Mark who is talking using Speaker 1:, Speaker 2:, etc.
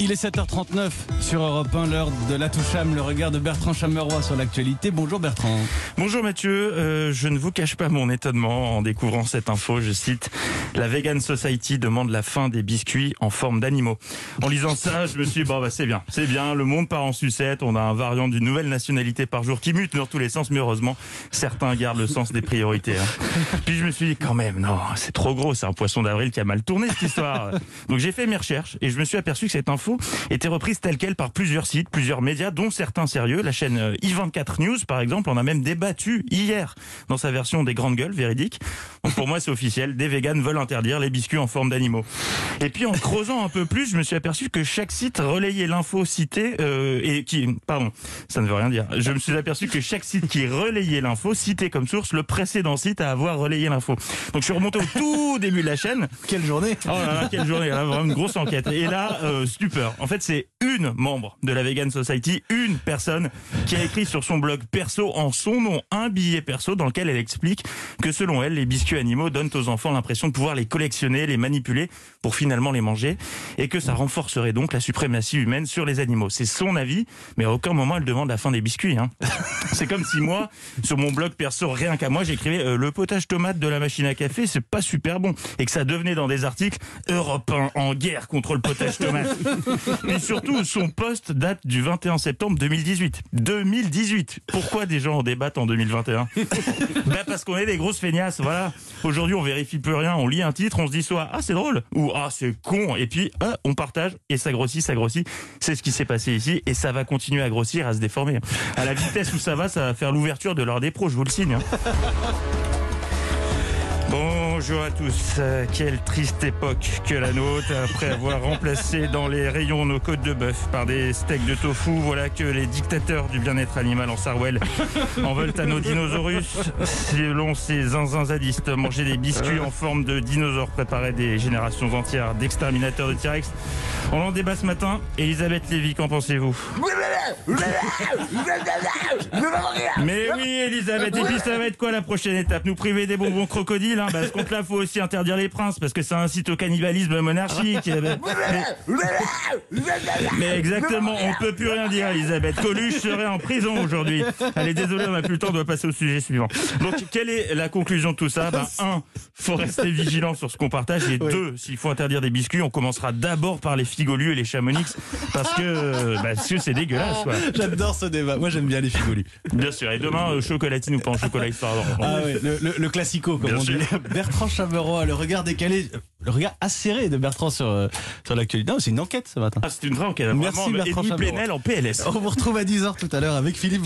Speaker 1: Il est 7h39 sur Europe 1, l'heure de la Toucham, le regard de Bertrand Chameroy sur l'actualité. Bonjour Bertrand.
Speaker 2: Bonjour Mathieu, euh, je ne vous cache pas mon étonnement en découvrant cette info. Je cite La Vegan Society demande la fin des biscuits en forme d'animaux. En lisant ça, je me suis dit, bon, bah, c'est bien, c'est bien, le monde part en sucette, on a un variant d'une nouvelle nationalité par jour qui mute dans tous les sens, mais heureusement, certains gardent le sens des priorités. hein. Puis je me suis dit, quand même, non, c'est trop gros, c'est un poisson d'avril qui a mal tourné cette histoire. Donc j'ai fait mes recherches et je me suis aperçu que cette info était reprise telle quelle par plusieurs sites, plusieurs médias, dont certains sérieux. La chaîne euh, i24 News, par exemple, en a même débattu hier dans sa version des grandes gueules, véridique. Donc pour moi, c'est officiel. Des véganes veulent interdire les biscuits en forme d'animaux. Et puis en creusant un peu plus, je me suis aperçu que chaque site relayait l'info citée euh, et qui, pardon, ça ne veut rien dire. Je me suis aperçu que chaque site qui relayait l'info citait comme source le précédent site à avoir relayé l'info. Donc je suis remonté au tout début de la chaîne.
Speaker 1: Quelle journée
Speaker 2: Oh là là, quelle journée, là, vraiment une grosse enquête. Et là, euh, stupeur. En fait, c'est une membre de la Vegan Society, une personne qui a écrit sur son blog perso en son nom un billet perso dans lequel elle explique que selon elle, les biscuits animaux donnent aux enfants l'impression de pouvoir les collectionner, les manipuler pour finalement les manger et que ça renforcerait donc la suprématie humaine sur les animaux. C'est son avis, mais à aucun moment elle demande la fin des biscuits. Hein. C'est comme si moi, sur mon blog perso, rien qu'à moi, j'écrivais euh, le potage tomate de la machine à café, c'est pas super bon. Et que ça devenait dans des articles Europe 1 en guerre contre le potage tomate. Mais surtout, son poste date du 21 septembre 2018. 2018 Pourquoi des gens en débattent en 2021 Bah parce qu'on est des grosses feignasses, voilà. Aujourd'hui, on vérifie plus rien, on lit un titre, on se dit soit ah c'est drôle ou ah c'est con et puis ah, on partage et ça grossit, ça grossit. C'est ce qui s'est passé ici et ça va continuer à grossir, à se déformer. À la vitesse où ça va, ça va faire l'ouverture de l'heure des pros, je vous le signe. hein. Bonjour à tous. Euh, quelle triste époque que la nôtre. Après avoir remplacé dans les rayons nos côtes de bœuf par des steaks de tofu, voilà que les dictateurs du bien-être animal en Sarwell en veulent à nos dinosaures. Selon ces zinzins zadistes, manger des biscuits en forme de dinosaures préparait des générations entières d'exterminateurs de T-Rex. On en débat ce matin. Elisabeth Lévy, qu'en pensez-vous? Mais oui, Elisabeth, et puis ça va être quoi la prochaine étape? Nous priver des bonbons crocodiles? Hein bah, Ce compte-là, faut aussi interdire les princes, parce que ça incite au cannibalisme monarchique. Mais, mais exactement, on peut plus rien dire, Elisabeth. Coluche serait en prison aujourd'hui. Allez, désolé, on n'a plus le temps, on doit passer au sujet suivant. Donc, quelle est la conclusion de tout ça? Bah, Un, faut rester vigilant sur ce qu'on partage, et deux, s'il faut interdire des biscuits, on commencera d'abord par les figolus et les chamonix, parce que bah, c'est dégueulasse, quoi.
Speaker 1: J'adore ce débat. Moi j'aime bien les figolus.
Speaker 2: Bien sûr. Et demain, euh, chocolatine ou pas en chocolat histoire.
Speaker 1: Ah oui, le, le- le classico comme
Speaker 2: Bien
Speaker 1: on
Speaker 2: sûr.
Speaker 1: dit. Bertrand Chameroy, le regard décalé, le regard acéré de Bertrand sur, euh, sur l'actualité. Non, c'est une enquête ce matin.
Speaker 2: Ah, c'est une vraie enquête.
Speaker 1: Merci,
Speaker 2: Vraiment,
Speaker 1: Bertrand Chameroy.
Speaker 2: Plenel en PLS.
Speaker 1: On vous retrouve à 10h tout à l'heure avec Philippe